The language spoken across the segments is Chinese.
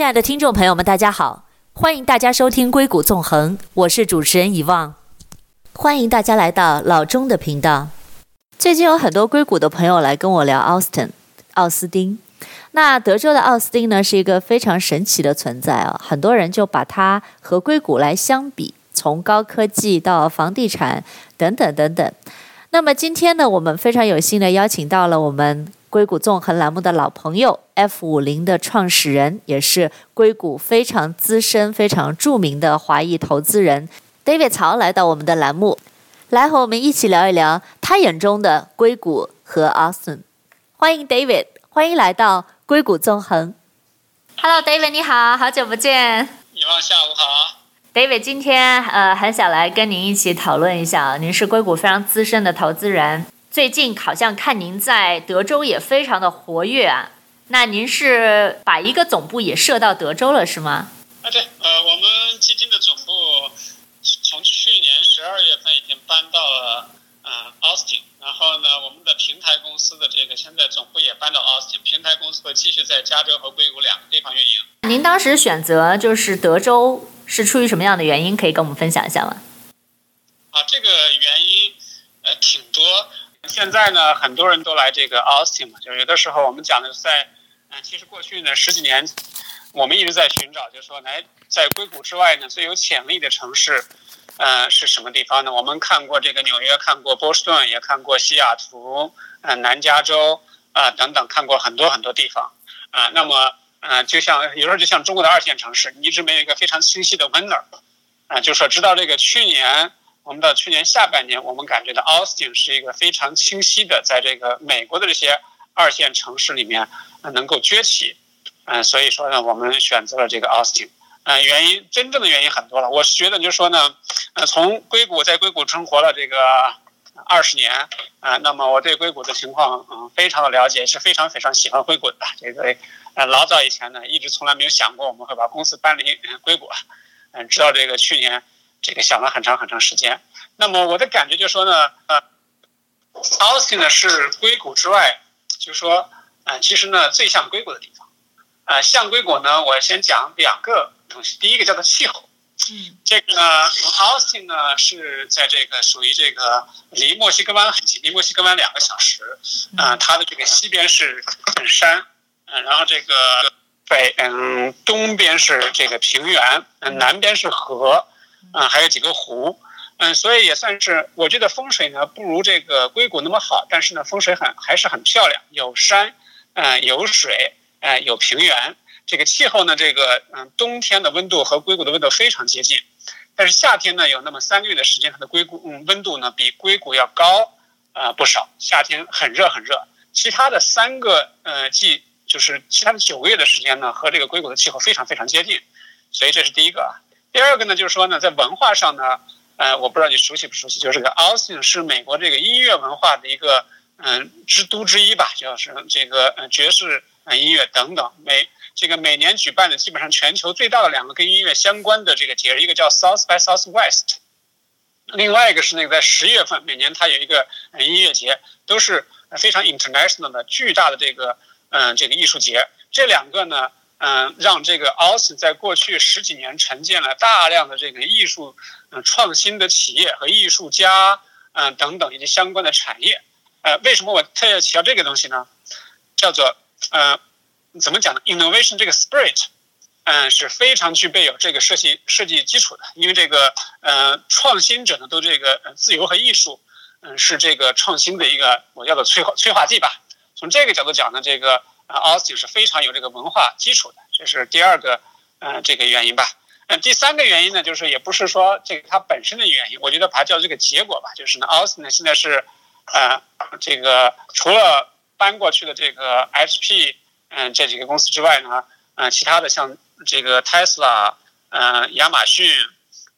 亲爱的听众朋友们，大家好，欢迎大家收听《硅谷纵横》，我是主持人遗忘，欢迎大家来到老钟的频道。最近有很多硅谷的朋友来跟我聊奥斯汀，奥斯汀。那德州的奥斯汀呢，是一个非常神奇的存在啊，很多人就把它和硅谷来相比，从高科技到房地产等等等等。那么今天呢，我们非常有幸的邀请到了我们。硅谷纵横栏目的老朋友，F 五零的创始人，也是硅谷非常资深、非常著名的华裔投资人 David 曹来到我们的栏目，来和我们一起聊一聊他眼中的硅谷和 Austin。欢迎 David，欢迎来到硅谷纵横。Hello，David，你好，好久不见。你好，下午好。David，今天呃很想来跟您一起讨论一下，您是硅谷非常资深的投资人。最近好像看您在德州也非常的活跃啊，那您是把一个总部也设到德州了是吗？啊对，呃，我们基金的总部从去年十二月份已经搬到了呃奥斯汀，然后呢，我们的平台公司的这个现在总部也搬到奥斯汀，平台公司会继续在加州和硅谷两个地方运营。您当时选择就是德州是出于什么样的原因？可以跟我们分享一下吗？啊，这个原因呃挺多。现在呢，很多人都来这个 Austin 嘛，就是有的时候我们讲的是在，嗯，其实过去呢十几年，我们一直在寻找，就是说来在硅谷之外呢最有潜力的城市，呃，是什么地方呢？我们看过这个纽约，看过波士顿，也看过西雅图，呃，南加州，啊、等等，看过很多很多地方，啊、那么，呃，就像有时候就像中国的二线城市，你一直没有一个非常清晰的 winner，啊、就是说直到这个去年。我们到去年下半年，我们感觉到 Austin 是一个非常清晰的，在这个美国的这些二线城市里面，能够崛起。嗯，所以说呢，我们选择了这个 Austin，嗯，原因真正的原因很多了。我是觉得就是说呢，呃，从硅谷在硅谷生活了这个二十年，啊，那么我对硅谷的情况嗯非常的了解，是非常非常喜欢硅谷的。这个呃老早以前呢，一直从来没有想过我们会把公司搬离硅谷。嗯，直到这个去年。这个想了很长很长时间，那么我的感觉就是说呢，呃，，Austin 呢是硅谷之外，就是说，呃，其实呢最像硅谷的地方，呃，像硅谷呢，我先讲两个东西，第一个叫做气候，嗯，这个呢，奥斯汀呢是在这个属于这个离墨西哥湾很近，离墨西哥湾两个小时，啊、呃，它的这个西边是山，嗯、呃，然后这个北嗯东边是这个平原，嗯，南边是河。嗯，还有几个湖，嗯，所以也算是，我觉得风水呢不如这个硅谷那么好，但是呢风水很还是很漂亮，有山，嗯，有水，嗯，有平原，这个气候呢，这个嗯冬天的温度和硅谷的温度非常接近，但是夏天呢有那么三个月的时间，它的硅谷嗯温度呢比硅谷要高，呃不少，夏天很热很热，其他的三个呃季就是其他的九个月的时间呢和这个硅谷的气候非常非常接近，所以这是第一个啊。第二个呢，就是说呢，在文化上呢，呃，我不知道你熟悉不熟悉，就是这个奥斯汀是美国这个音乐文化的一个嗯之都之一吧，就是这个呃爵士呃音乐等等，每这个每年举办的基本上全球最大的两个跟音乐相关的这个节日，一个叫 South by Southwest，另外一个是那个在十月份每年它有一个音乐节，都是非常 international 的巨大的这个嗯这个艺术节，这两个呢。嗯，让这个奥斯在过去十几年沉淀了大量的这个艺术嗯创新的企业和艺术家嗯等等以及相关的产业。呃，为什么我特别提到这个东西呢？叫做呃，怎么讲呢？Innovation 这个 spirit，嗯，是非常具备有这个设计设计基础的。因为这个呃创新者呢，都这个自由和艺术，嗯，是这个创新的一个我叫做催化催化剂吧。从这个角度讲呢，这个。啊，Austin 是非常有这个文化基础的，这是第二个，呃，这个原因吧。嗯，第三个原因呢，就是也不是说这个它本身的原因，我觉得把它叫这个结果吧。就是呢，，Austin 呢现在是，呃，这个除了搬过去的这个 HP，嗯，这几个公司之外呢，嗯，其他的像这个 Tesla，嗯，亚马逊，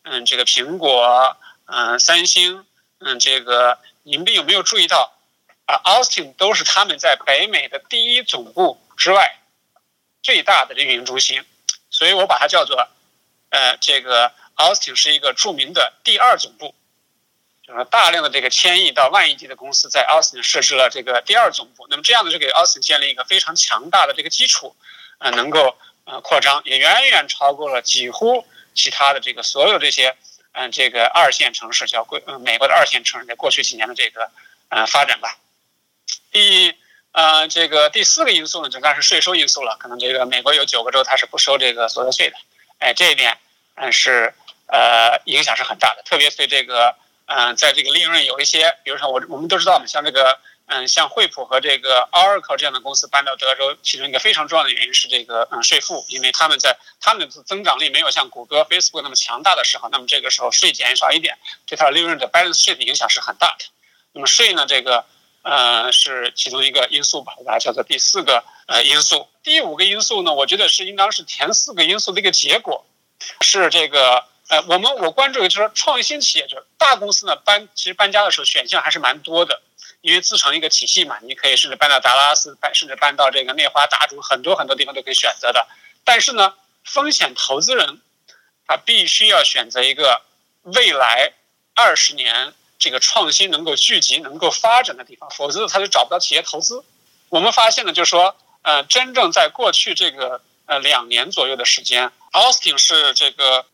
嗯，这个苹果，嗯，三星，嗯，这个你们有没有注意到？Austin 都是他们在北美的第一总部之外最大的运营中心，所以我把它叫做，呃，这个 Austin 是一个著名的第二总部，就是大量的这个千亿到万亿级的公司在 Austin 设置了这个第二总部，那么这样呢就给 Austin 建立一个非常强大的这个基础，呃，能够呃扩张，也远远超过了几乎其他的这个所有这些嗯、这个二线城市，叫贵美国的二线城市，在过去几年的这个呃发展吧。第呃这个第四个因素呢，就当然是税收因素了。可能这个美国有九个州它是不收这个所得税的，哎，这一点嗯是呃影响是很大的，特别对这个嗯、在这个利润有一些，比如说我我们都知道嘛，像这个。嗯，像惠普和这个 Oracle 这样的公司搬到德州，其中一个非常重要的原因是这个嗯税负，因为他们在他们的增长力没有像谷歌、Facebook 那么强大的时候，那么这个时候税减少一点，对它的利润的 balance sheet 的影响是很大的。那么税呢，这个呃是其中一个因素吧，我把它叫做第四个呃因素。第五个因素呢，我觉得是应当是前四个因素的一个结果，是这个呃我们我关注的就是创新企业，就是大公司呢搬其实搬家的时候选项还是蛮多的。因为自成一个体系嘛，你可以甚至搬到达拉斯，搬甚至搬到这个内华达州，很多很多地方都可以选择的。但是呢，风险投资人他必须要选择一个未来二十年这个创新能够聚集、能够发展的地方，否则他就找不到企业投资。我们发现呢，就是说，呃，真正在过去这个呃两年左右的时间，Austin 是这个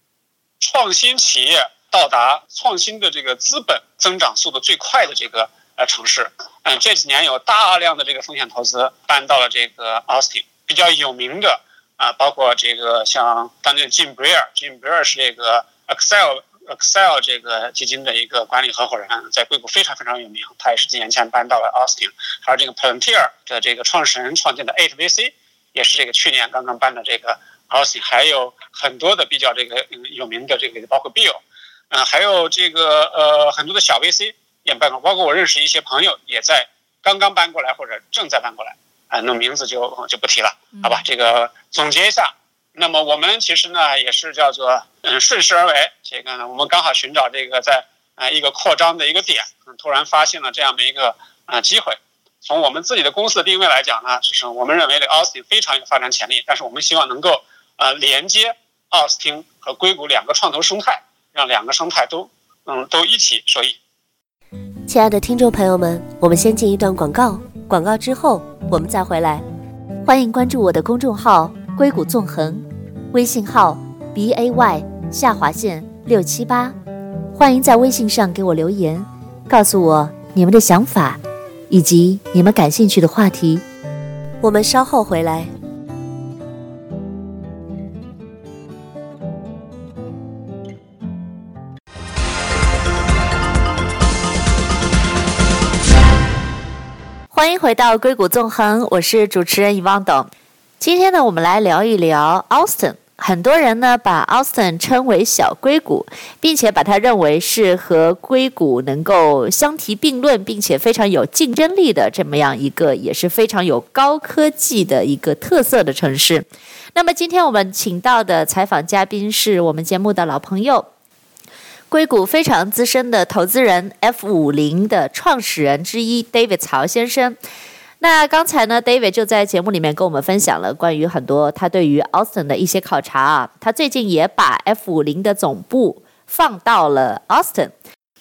创新企业到达创新的这个资本增长速度最快的这个。呃，城市，嗯，这几年有大量的这个风险投资搬到了这个 Austin，比较有名的啊，包括这个像当年 Jim Breer，Jim Breer 是这个 Excel Accel 这个基金的一个管理合伙人，在硅谷非常非常有名，他也是几年前搬到了 Austin，还有这个 Palantir 的这个创始人创建的 Eight VC，也是这个去年刚刚搬的这个 Austin，还有很多的比较这个有名的这个包括 Bill，嗯，还有这个呃很多的小 VC。也搬过，包括我认识一些朋友也在刚刚搬过来或者正在搬过来，啊，那名字就就不提了，好吧？这个总结一下，那么我们其实呢也是叫做嗯顺势而为，这个呢我们刚好寻找这个在啊一个扩张的一个点，突然发现了这样的一个啊机会。从我们自己的公司的定位来讲呢，是我们认为这个奥斯汀非常有发展潜力，但是我们希望能够呃连接奥斯汀和硅谷两个创投生态，让两个生态都嗯都一起受益。亲爱的听众朋友们，我们先进一段广告，广告之后我们再回来。欢迎关注我的公众号“硅谷纵横”，微信号 b a y 下划线六七八。欢迎在微信上给我留言，告诉我你们的想法以及你们感兴趣的话题。我们稍后回来。欢迎回到硅谷纵横，我是主持人 Yvonne 董。今天呢，我们来聊一聊 Austin。很多人呢把 Austin 称为小硅谷，并且把它认为是和硅谷能够相提并论，并且非常有竞争力的这么样一个，也是非常有高科技的一个特色的城市。那么今天我们请到的采访嘉宾是我们节目的老朋友。硅谷非常资深的投资人，F 五零的创始人之一 David 曹先生。那刚才呢，David 就在节目里面跟我们分享了关于很多他对于 Austin 的一些考察啊。他最近也把 F 五零的总部放到了 Austin。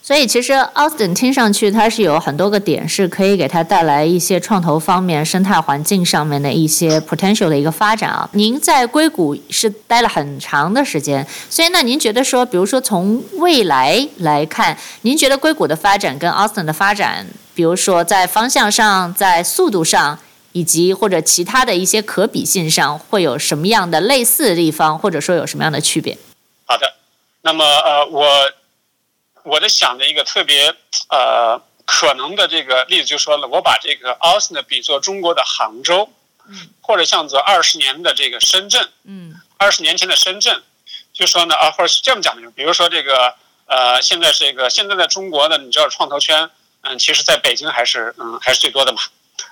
所以其实 Austin 听上去它是有很多个点，是可以给它带来一些创投方面、生态环境上面的一些 potential 的一个发展啊。您在硅谷是待了很长的时间，所以那您觉得说，比如说从未来来看，您觉得硅谷的发展跟 Austin 的发展，比如说在方向上、在速度上，以及或者其他的一些可比性上，会有什么样的类似的地方，或者说有什么样的区别？好的，那么呃我。我在想的一个特别呃可能的这个例子就说了，我把这个 Austin 呢比作中国的杭州，嗯，或者像做二十年的这个深圳，嗯，二十年前的深圳，就说呢啊，或者是这么讲的，比如说这个呃，现在这个现在在中国呢，你知道创投圈，嗯，其实在北京还是嗯还是最多的嘛。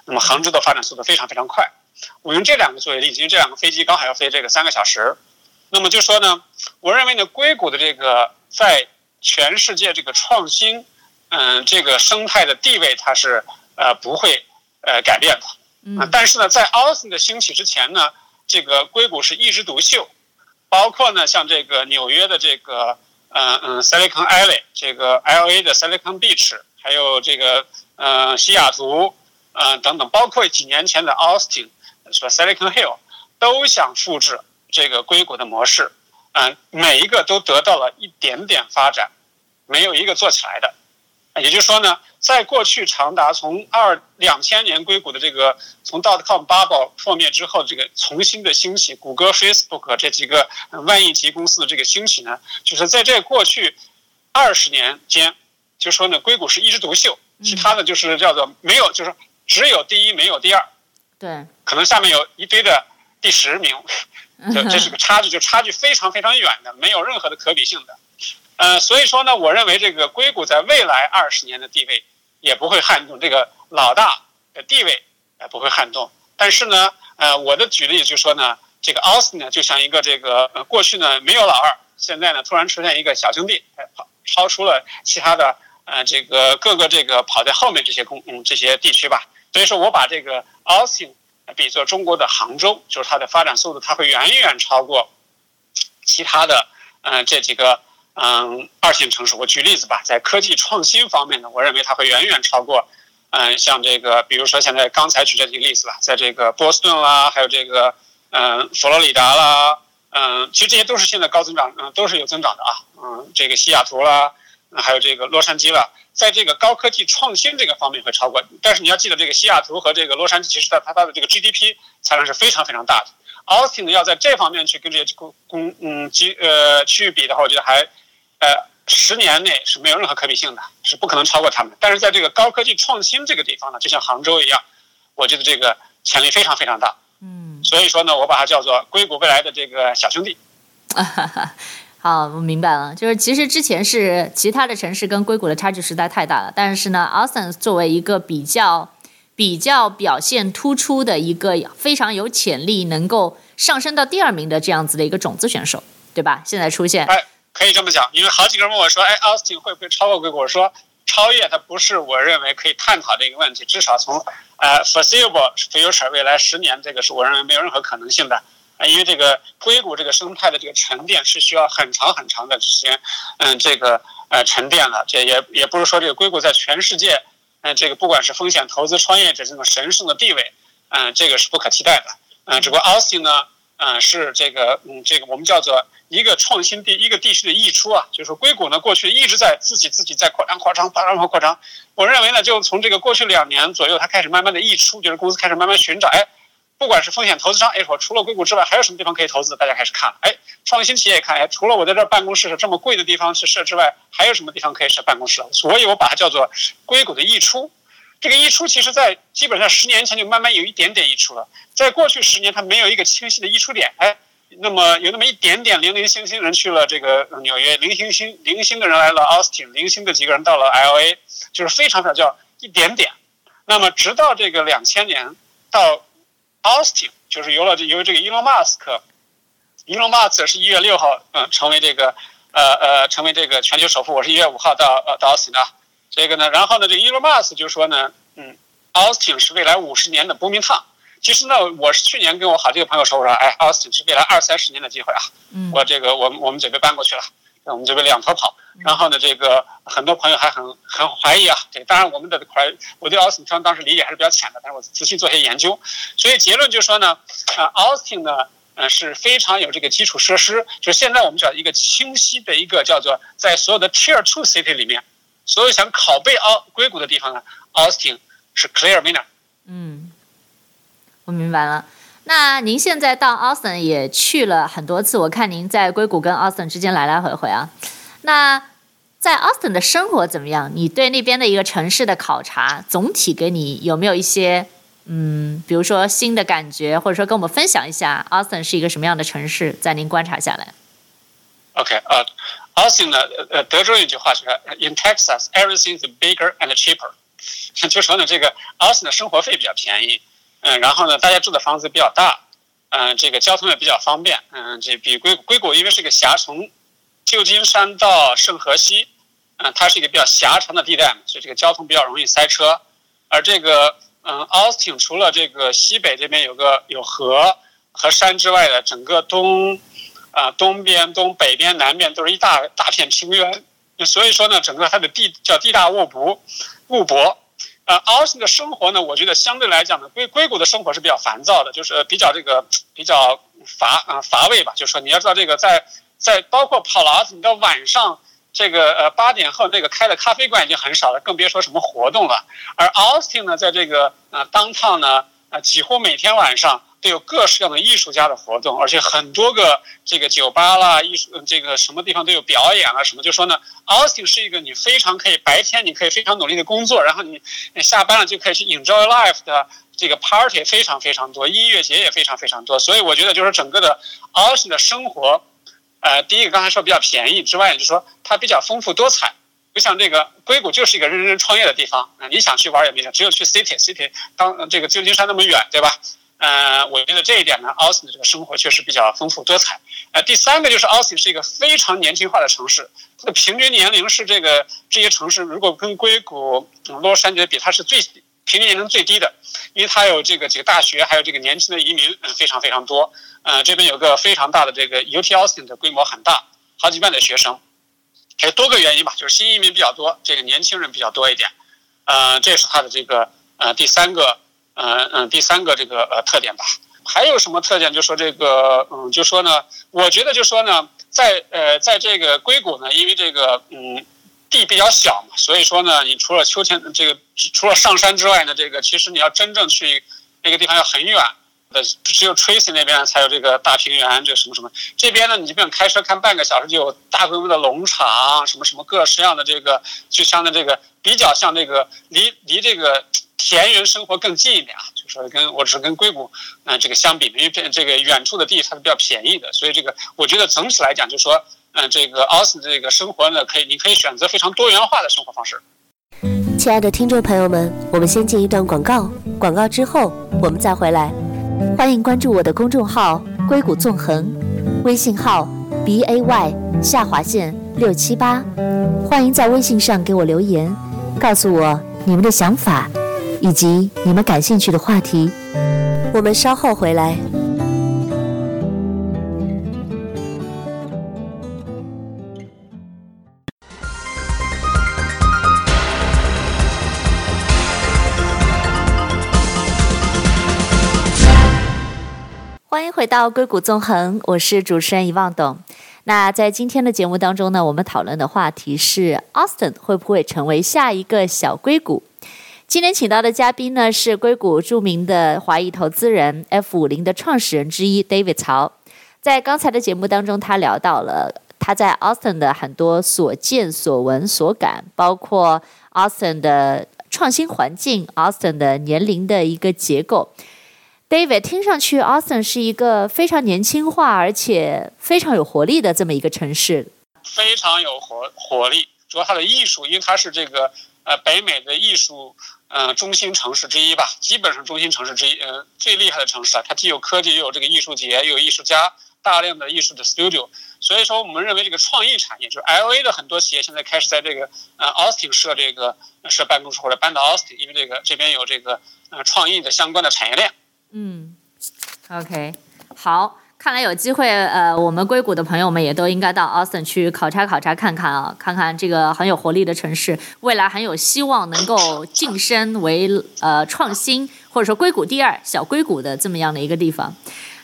那么杭州的发展速度非常非常快。我用这两个作为例子，因为这两个飞机刚好要飞这个三个小时。那么就说呢，我认为呢，硅谷的这个在全世界这个创新，嗯，这个生态的地位它是呃不会呃改变的，嗯，但是呢，在 Austin 的兴起之前呢，这个硅谷是一枝独秀，包括呢像这个纽约的这个嗯嗯 Silicon Alley，这个 LA 的 Silicon Beach，还有这个呃西雅图，嗯等等，包括几年前的 Austin，说 Silicon Hill，都想复制这个硅谷的模式，嗯，每一个都得到了一点点发展，没有一个做起来的。也就是说呢，在过去长达从二两千年硅谷的这个从 dot-com bubble 破灭之后，这个重新的兴起，谷歌、Facebook 这几个万亿级公司的这个兴起呢，就是在这过去二十年间，就说呢，硅谷是一枝独秀，其他的就是叫做没有，就是只有第一没有第二，对，可能下面有一堆的第十名，这这是个差距，就差距非常非常远的，没有任何的可比性的。呃，所以说呢，我认为这个硅谷在未来二十年的地位也不会撼动，这个老大的地位也不会撼动。但是呢，呃，我的举例就说呢，这个 Austin 呢，就像一个这个呃过去呢没有老二，现在呢突然出现一个小兄弟，跑超出了其他的呃这个各个这个跑在后面这些公嗯这些地区吧。所以说我把这个 Austin 比作中国的杭州，就是它的发展速度，它会远远超过其他的嗯、这几个。嗯，二线城市，我举例子吧，在科技创新方面呢，我认为它会远远超过，嗯，像这个，比如说现在刚才举这几个例子吧，在这个波士顿啦，还有这个，嗯，佛罗里达啦，嗯，其实这些都是现在高增长，嗯，都是有增长的啊，嗯，这个西雅图啦，还有这个洛杉矶了，在这个高科技创新这个方面会超过，但是你要记得，这个西雅图和这个洛杉矶，其实它它的这个 GDP 才能是非常非常大的，Austin 要在这方面去跟这些公公嗯机呃区域比的话，我觉得还。呃，十年内是没有任何可比性的，是不可能超过他们。但是在这个高科技创新这个地方呢，就像杭州一样，我觉得这个潜力非常非常大。嗯，所以说呢，我把它叫做硅谷未来的这个小兄弟。啊哈哈，好，我明白了。就是其实之前是其他的城市跟硅谷的差距实在太大了，但是呢，Austin 作为一个比较比较表现突出的一个非常有潜力能够上升到第二名的这样子的一个种子选手，对吧？现在出现。哎可以这么讲，因为好几个人问我说：“哎，Austin 会不会超过硅谷？”我说：“超越它不是我认为可以探讨的一个问题，至少从呃 foreseeable future 未来十年，这个是我认为没有任何可能性的。啊，因为这个硅谷这个生态的这个沉淀是需要很长很长的时间，嗯，这个呃沉淀了。这也也不是说这个硅谷在全世界，嗯，这个不管是风险投资创业者这种神圣的地位，嗯，这个是不可替代的。嗯，只不过 Austin 呢，嗯，是这个嗯，这个我们叫做。一个创新地，一个地区的溢出啊，就是硅谷呢，过去一直在自己自己在扩张、扩张、扩张扩张。我认为呢，就从这个过去两年左右，它开始慢慢的溢出，就是公司开始慢慢寻找，哎，不管是风险投资商，哎，我除了硅谷之外，还有什么地方可以投资？大家开始看了，哎，创新企业也看，哎，除了我在这办公室是这么贵的地方去设之外，还有什么地方可以设办公室？所以我把它叫做硅谷的溢出。这个溢出，其实在基本上十年前就慢慢有一点点溢出了，在过去十年，它没有一个清晰的溢出点，哎。那么有那么一点点零零星星人去了这个纽约，零星星零星的人来了 Austin，零星的几个人到了 LA，就是非常少，叫一点点。那么直到这个两千年到 Austin，就是由了由这个 Elon Musk，Elon Musk 是一月六号嗯成为这个呃呃成为这个全球首富，我是一月五号到呃到 Austin 的。这个呢，然后呢，这个 Elon Musk 就说呢，嗯，Austin 是未来五十年的 booming town。其实呢，我是去年跟我好几个朋友说，我说，哎，Austin 是未来二三十年的机会啊。嗯。我这个，我们我们准备搬过去了，我们准备两头跑。然后呢，这个很多朋友还很很怀疑啊。这当然，我们的怀，我对 Austin 当时理解还是比较浅的，但是我仔细做些研究，所以结论就是说呢，啊，Austin 呢，嗯，是非常有这个基础设施，就是现在我们叫一个清晰的一个叫做在所有的 Tier Two City 里面，所有想拷贝奥硅谷的地方呢，Austin 是 Clear Winner。嗯。我明白了，那您现在到 Austin 也去了很多次，我看您在硅谷跟 Austin 之间来来回回啊。那在 Austin 的生活怎么样？你对那边的一个城市的考察，总体给你有没有一些嗯，比如说新的感觉，或者说跟我们分享一下 Austin 是一个什么样的城市，在您观察下来？OK，呃、uh,，Austin 呢，呃，德州有一句话说，In Texas, everything is bigger and cheaper，就说呢，这个 Austin 的生活费比较便宜。嗯，然后呢，大家住的房子比较大，嗯，这个交通也比较方便，嗯，这比硅硅谷因为是个狭，城旧金山到圣河西，嗯，它是一个比较狭长的地带，所以这个交通比较容易塞车。而这个，嗯，Austin 除了这个西北这边有个有河和山之外的，整个东，啊，东边、东北边、南边都是一大大片平原，所以说呢，整个它的地叫地大物博，物博。呃，Austin 的生活呢，我觉得相对来讲呢，硅硅谷的生活是比较烦躁的，就是比较这个比较乏啊、乏味吧。就是说你要知道这个在在包括跑了 Austin，你到晚上这个呃八点后那个开的咖啡馆已经很少了，更别说什么活动了。而 Austin 呢，在这个呃 downtown 呢，呃、几乎每天晚上。都有各式各样的艺术家的活动，而且很多个这个酒吧啦，艺术这个什么地方都有表演啊什么。就说呢，Austin 是一个你非常可以白天你可以非常努力的工作，然后你下班了就可以去 enjoy life 的这个 party 非常非常多，音乐节也非常非常多。所以我觉得就是整个的 Austin 的生活，呃，第一个刚才说比较便宜之外，就是说它比较丰富多彩。就像这个硅谷就是一个人人创业的地方啊，你想去玩也没事，只有去 city city 当这个旧金山那么远，对吧？呃，我觉得这一点呢，Austin 的这个生活确实比较丰富多彩。呃，第三个就是 Austin 是一个非常年轻化的城市，它的平均年龄是这个这些城市如果跟硅谷、洛杉矶比，它是最平均年龄最低的，因为它有这个几个大学，还有这个年轻的移民，非常非常多。呃，这边有个非常大的这个 UT Austin 的规模很大，好几万的学生，还有多个原因吧，就是新移民比较多，这个年轻人比较多一点。呃，这是它的这个呃第三个。嗯嗯，第三个这个呃特点吧，还有什么特点？就说这个，嗯，就说呢，我觉得就说呢，在呃，在这个硅谷呢，因为这个嗯地比较小嘛，所以说呢，你除了秋天这个除了上山之外呢，这个其实你要真正去那个地方要很远呃，只有 Tracy 那边才有这个大平原，这什么什么，这边呢，你就不用开车看半个小时就有大规模的农场，什么什么各式样的这个，就像的这个比较像这个离离这个。田园生活更近一点啊，就是跟我只是跟硅谷，嗯、这个相比，因为这这个远处的地它是比较便宜的，所以这个我觉得整体来讲，就是说，嗯、这个 Austin 这个生活呢，可以你可以选择非常多元化的生活方式。亲爱的听众朋友们，我们先进一段广告，广告之后我们再回来。欢迎关注我的公众号“硅谷纵横”，微信号 b a y 下划线六七八，欢迎在微信上给我留言，告诉我你们的想法。以及你们感兴趣的话题，我们稍后回来。回到硅谷纵横，我是主持人遗忘董。那在今天的节目当中呢，我们讨论的话题是：Austin 会不会成为下一个小硅谷？今天请到的嘉宾呢，是硅谷著名的华裔投资人 F 五零的创始人之一 David 曹。在刚才的节目当中，他聊到了他在 Austin 的很多所见所闻所感，包括 Austin 的创新环境、Austin 的年龄的一个结构。David 听上去，Austin 是一个非常年轻化而且非常有活力的这么一个城市，非常有活活力。主要它的艺术，因为它是这个呃北美的艺术。呃，中心城市之一吧，基本上中心城市之一，呃，最厉害的城市啊，它既有科技，又有这个艺术节，又有艺术家，大量的艺术的 studio。所以说，我们认为这个创意产业，就是 LA 的很多企业现在开始在这个呃 Austin 设这个设办公室或者搬到 Austin，因为这个这边有这个呃创意的相关的产业链。嗯，OK，好。看来有机会，呃，我们硅谷的朋友们也都应该到 Austin 去考察考察看看啊，看看这个很有活力的城市，未来很有希望能够晋升为呃创新或者说硅谷第二小硅谷的这么样的一个地方。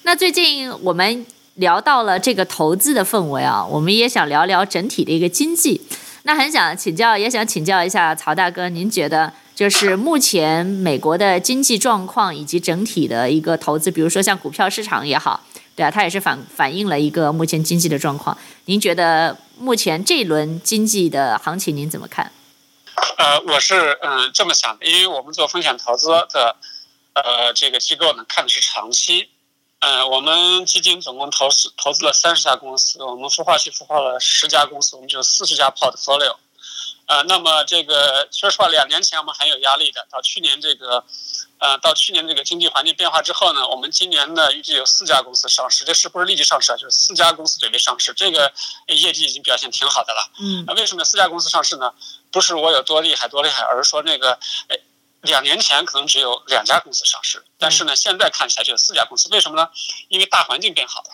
那最近我们聊到了这个投资的氛围啊，我们也想聊聊整体的一个经济。那很想请教，也想请教一下曹大哥，您觉得就是目前美国的经济状况以及整体的一个投资，比如说像股票市场也好。对啊，它也是反反映了一个目前经济的状况。您觉得目前这一轮经济的行情您怎么看？呃，我是嗯这么想的，因为我们做风险投资的呃这个机构呢，看的是长期。嗯、我们基金总共投资投资了三十家公司，我们孵化器孵化了十家公司，我们就四十家 portfolio。呃，那么这个说实话，两年前我们很有压力的，到去年这个。呃，到去年这个经济环境变化之后呢，我们今年呢预计有四家公司上市，这是不是立即上市啊？就是四家公司准备上市，这个业绩已经表现挺好的了。嗯，那为什么四家公司上市呢？不是我有多厉害多厉害，而是说那个，哎，两年前可能只有两家公司上市，但是呢，现在看起来就有四家公司，为什么呢？因为大环境变好了。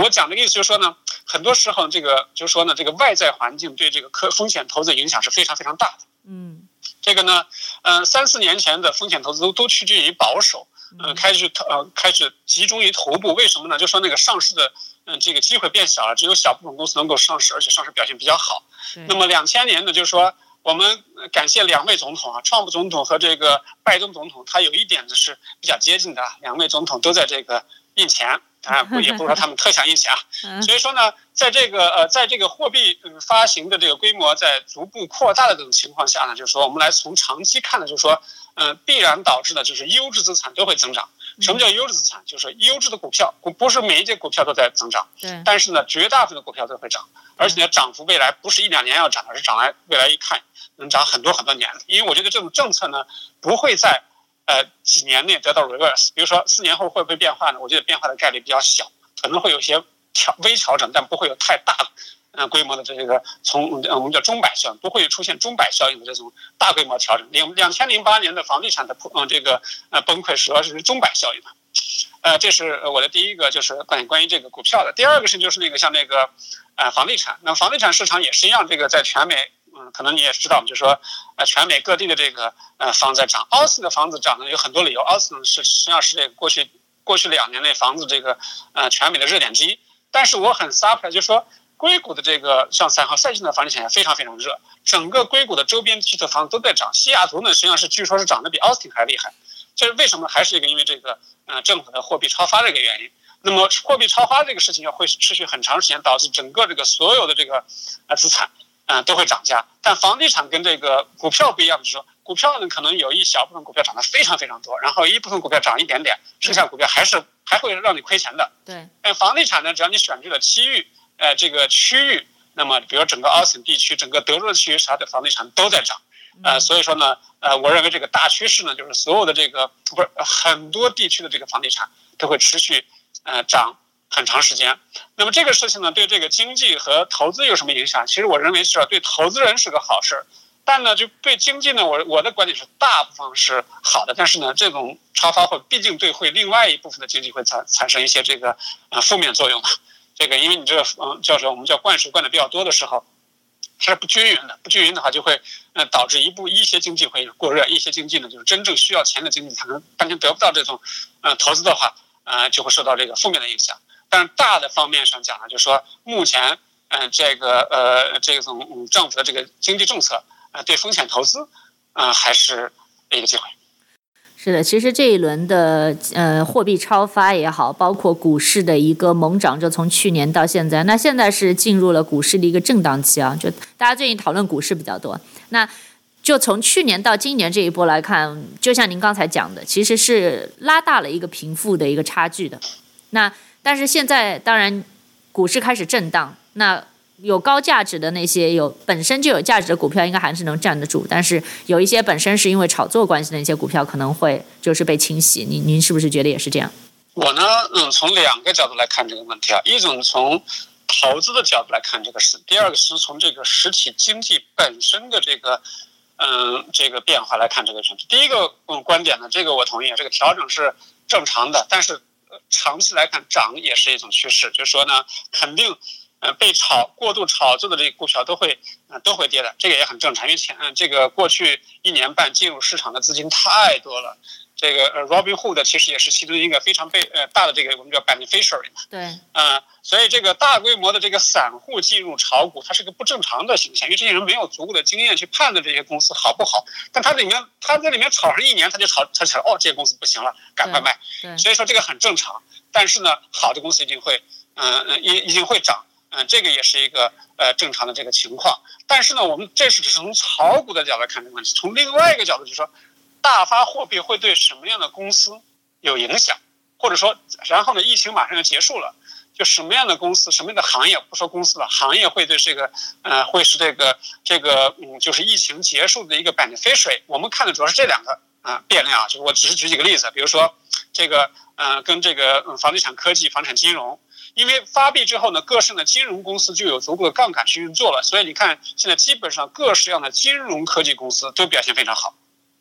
我讲这个意思就是说呢，很多时候这个就是说呢，这个外在环境对这个科风险投资影响是非常非常大的。嗯。这个呢，嗯，三四年前的风险投资都都趋近于保守，嗯，开始投呃开始集中于头部，为什么呢？就说那个上市的嗯这个机会变小了，只有小部分公司能够上市，而且上市表现比较好。那么两千年呢，就是说我们感谢两位总统啊，川普总统和这个拜登总统，他有一点呢是比较接近的，两位总统都在这个印钱。啊，不也不是说他们特想印钱啊，所以说呢，在这个呃，在这个货币发行的这个规模在逐步扩大的这种情况下呢，就是说我们来从长期看呢，就是说，嗯，必然导致的就是优质资产都会增长。什么叫优质资产？就是优质的股票，不是每一只股票都在增长，但是呢，绝大部分的股票都会涨，而且呢，涨幅未来不是一两年要涨，而是涨来未来一看能涨很多很多年。因为我觉得这种政策呢，不会在。呃，几年内得到 reverse，比如说四年后会不会变化呢？我觉得变化的概率比较小，可能会有些调微调整，但不会有太大的嗯规模的这个从我们叫中摆效应，不会出现中摆效应的这种大规模调整。两两千零八年的房地产的破嗯这个呃崩溃主要是中摆效应的，呃，这是我的第一个就是关于关于这个股票的。第二个是就是那个像那个呃房地产，那房地产市场也是一样，这个在全美。可能你也知道，就是说，呃，全美各地的这个呃房子在涨，奥斯的房子涨呢有很多理由，奥斯呢是实际上是这个过去过去两年内房子这个呃全美的热点之一。但是我很 surprise，就是说硅谷的这个像三号赛季的房地产也非常非常热，整个硅谷的周边区的房子都在涨，西雅图呢实际上是据说是涨得比奥斯汀还厉害。这是为什么？还是一个因为这个呃政府的货币超发这个原因。那么货币超发这个事情要会持续很长时间，导致整个这个所有的这个呃资产。嗯，都会涨价，但房地产跟这个股票不一样，就是说股票呢，可能有一小部分股票涨得非常非常多，然后一部分股票涨一点点，剩下股票还是还会让你亏钱的。对，但房地产呢，只要你选对了区域，呃，这个区域，那么比如整个奥斯汀地区，整个德州的区域，啥的房地产都在涨，呃，所以说呢，呃，我认为这个大趋势呢，就是所有的这个不是很多地区的这个房地产都会持续，呃，涨。很长时间，那么这个事情呢，对这个经济和投资有什么影响？其实我认为是对投资人是个好事，但呢，就对经济呢，我我的观点是大部分是好的，但是呢，这种超发会毕竟对会另外一部分的经济会产产生一些这个呃负面作用嘛。这个因为你这个嗯叫什么？我们叫灌水灌的比较多的时候，它是不均匀的，不均匀的话就会呃导致一部一些经济会过热，一些经济呢就是真正需要钱的经济可能完全得不到这种呃投资的话，呃就会受到这个负面的影响。但大的方面上讲呢，就是说目前，嗯，这个呃，这种政府的这个经济政策，呃，对风险投资，嗯，还是一个机会。是的，其实这一轮的呃货币超发也好，包括股市的一个猛涨，就从去年到现在，那现在是进入了股市的一个震荡期啊。就大家最近讨论股市比较多，那就从去年到今年这一波来看，就像您刚才讲的，其实是拉大了一个贫富的一个差距的。那但是现在当然，股市开始震荡，那有高价值的那些有本身就有价值的股票，应该还是能站得住。但是有一些本身是因为炒作关系的那些股票，可能会就是被清洗。您您是不是觉得也是这样？我呢，嗯，从两个角度来看这个问题啊，一种从投资的角度来看这个事，第二个是从这个实体经济本身的这个嗯这个变化来看这个问题。第一个嗯观点呢，这个我同意，这个调整是正常的，但是。长期来看，涨也是一种趋势，就是说呢，肯定，呃，被炒过度炒作的这个股票都会，呃，都会跌的，这个也很正常，因为前，这个过去一年半进入市场的资金太多了。这个呃，Robinhood 其实也是其中一个非常被呃大的这个我们叫 beneficiary 嘛。对。嗯、呃，所以这个大规模的这个散户进入炒股，它是个不正常的现象，因为这些人没有足够的经验去判断这些公司好不好。但他里面他在里面炒上一年，他就炒他炒哦，这些公司不行了，赶快卖。对。所以说这个很正常。但是呢，好的公司一定会，嗯嗯，一一定会涨。嗯，这个也是一个呃正常的这个情况。但是呢，我们这是只是从炒股的角度来看这个问题，从另外一个角度就是说。大发货币会对什么样的公司有影响？或者说，然后呢？疫情马上要结束了，就什么样的公司、什么样的行业，不说公司了，行业会对这个，呃，会是这个这个，嗯，就是疫情结束的一个 benefit。我们看的主要是这两个啊、变量啊，就是我只是举几个例子，比如说这个，呃，跟这个嗯房地产科技、房产金融，因为发币之后呢，各式的金融公司就有足够的杠杆去运作了，所以你看现在基本上各式样的金融科技公司都表现非常好。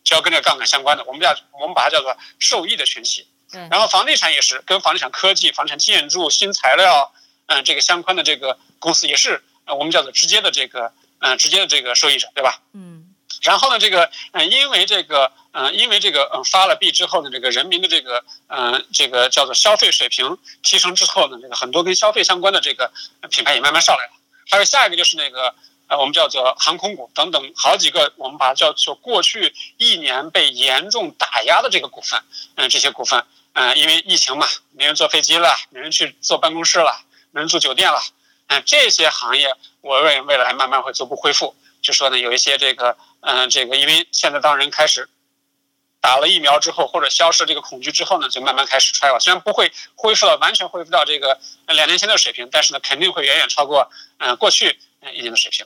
只要跟这个杠杆相关的，我们叫我们把它叫做受益的群体。对。然后房地产也是跟房地产科技、房产建筑、新材料，嗯，这个相关的这个公司也是，呃，我们叫做直接的这个，嗯，直接的这个受益者，对吧？嗯。然后呢，这个嗯，因为这个嗯，因为这个嗯发了币之后呢，这个人民的这个嗯，这个叫做消费水平提升之后呢，这个很多跟消费相关的这个品牌也慢慢上来了。还有下一个就是那个呃，我们叫做航空股等等好几个，我们把它叫做过去一年被严重打压的这个股份，嗯，这些股份嗯，因为疫情嘛，没人坐飞机了，没人去坐办公室了，没人住酒店了，嗯，这些行业我认为未来慢慢会逐步恢复。就说呢，有一些这个，嗯，这个，因为现在当人开始打了疫苗之后，或者消失这个恐惧之后呢，就慢慢开始衰了。虽然不会恢复到完全恢复到这个两年前的水平，但是呢，肯定会远远超过嗯过去嗯一年的水平。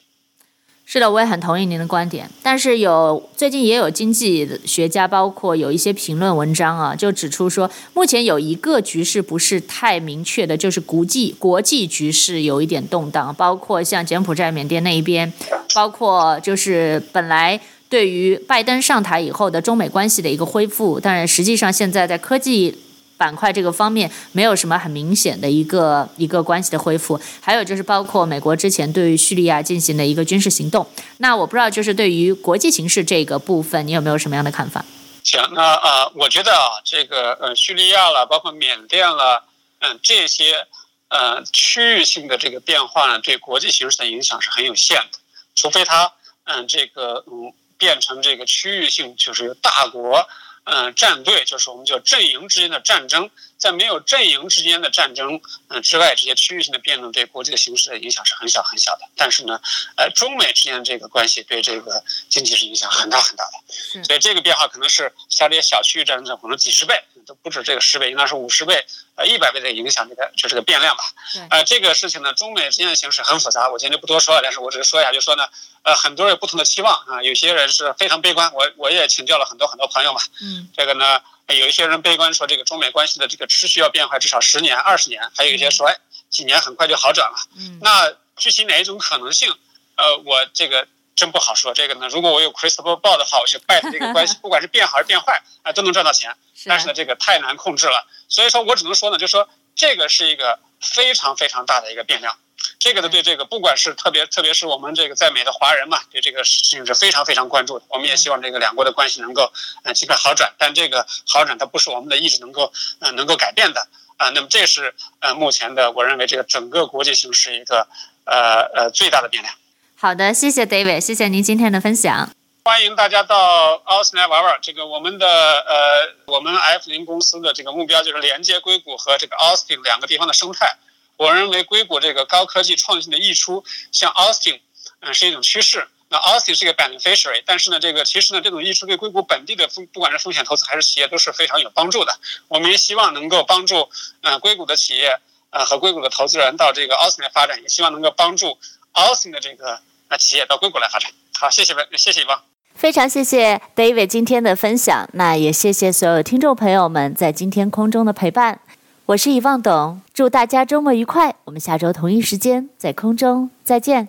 是的，我也很同意您的观点。但是有最近也有经济学家，包括有一些评论文章啊，就指出说，目前有一个局势不是太明确的，就是国际国际局势有一点动荡，包括像柬埔寨、缅甸那一边，包括就是本来对于拜登上台以后的中美关系的一个恢复，但是实际上现在在科技。板块这个方面没有什么很明显的一个一个关系的恢复，还有就是包括美国之前对于叙利亚进行的一个军事行动。那我不知道，就是对于国际形势这个部分，你有没有什么样的看法？行，那呃，我觉得啊，这个呃，叙利亚了，包括缅甸了，嗯，这些呃区域性的这个变化呢，对国际形势的影响是很有限的，除非它嗯这个嗯变成这个区域性，就是大国。嗯，战队就是我们叫阵营之间的战争，在没有阵营之间的战争嗯之外，这些区域性的变动对国际的形势的影响是很小很小的。但是呢，呃，中美之间的这个关系对这个经济是影响很大很大的。所以这个变化可能是像这些小区域战争可能几十倍都不止这个十倍，应该是五十倍呃一百倍的影响这个就是个变量吧。呃，这个事情呢，中美之间的形势很复杂，我今天就不多说了，但是我只是说一下，就说呢。呃，很多人有不同的期望啊，有些人是非常悲观，我我也请教了很多很多朋友嘛，嗯，这个呢，有一些人悲观说这个中美关系的这个持续要变坏至少十年、二十年，还有一些说哎几年很快就好转了，嗯，那具体哪一种可能性，呃，我这个真不好说。这个呢，如果我有 crystal ball 的话，我去 bet 这个关系，不管是变好还是变坏，啊，都能赚到钱。但是呢，这个太难控制了，所以说我只能说呢，就是说这个是一个非常非常大的一个变量。这个呢，对这个，不管是特别，特别是我们这个在美的华人嘛，对这个事情是非常非常关注的。我们也希望这个两国的关系能够嗯尽快好转，但这个好转它不是我们的意志能够嗯能够改变的啊。那么这是呃目前的，我认为这个整个国际形势一个呃呃最大的变量。好的，谢谢 David，谢谢您今天的分享。欢迎大家到奥斯汀来玩玩。这个我们的呃我们 F 零公司的这个目标就是连接硅谷和这个奥斯汀两个地方的生态。我认为硅谷这个高科技创新的溢出，像 Austin，嗯，是一种趋势。那 Austin 是一个 beneficiary，但是呢，这个其实呢，这种溢出对硅谷本地的风，不管是风险投资还是企业，都是非常有帮助的。我们也希望能够帮助，嗯，硅谷的企业，呃，和硅谷的投资人到这个 Austin 来发展，也希望能够帮助 Austin 的这个那企业到硅谷来发展。好，谢谢，谢谢汪。非常谢谢 David 今天的分享，那也谢谢所有听众朋友们在今天空中的陪伴。我是一望董，祝大家周末愉快。我们下周同一时间在空中再见。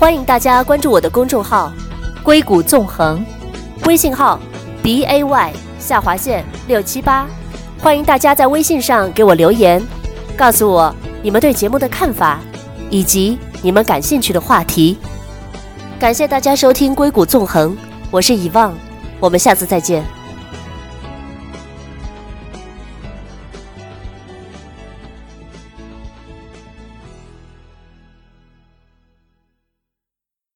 欢迎大家关注我的公众号“硅谷纵横”，微信号 b a y 下划线六七八。欢迎大家在微信上给我留言，告诉我你们对节目的看法，以及你们感兴趣的话题。感谢大家收听《硅谷纵横》，我是遗忘，我们下次再见。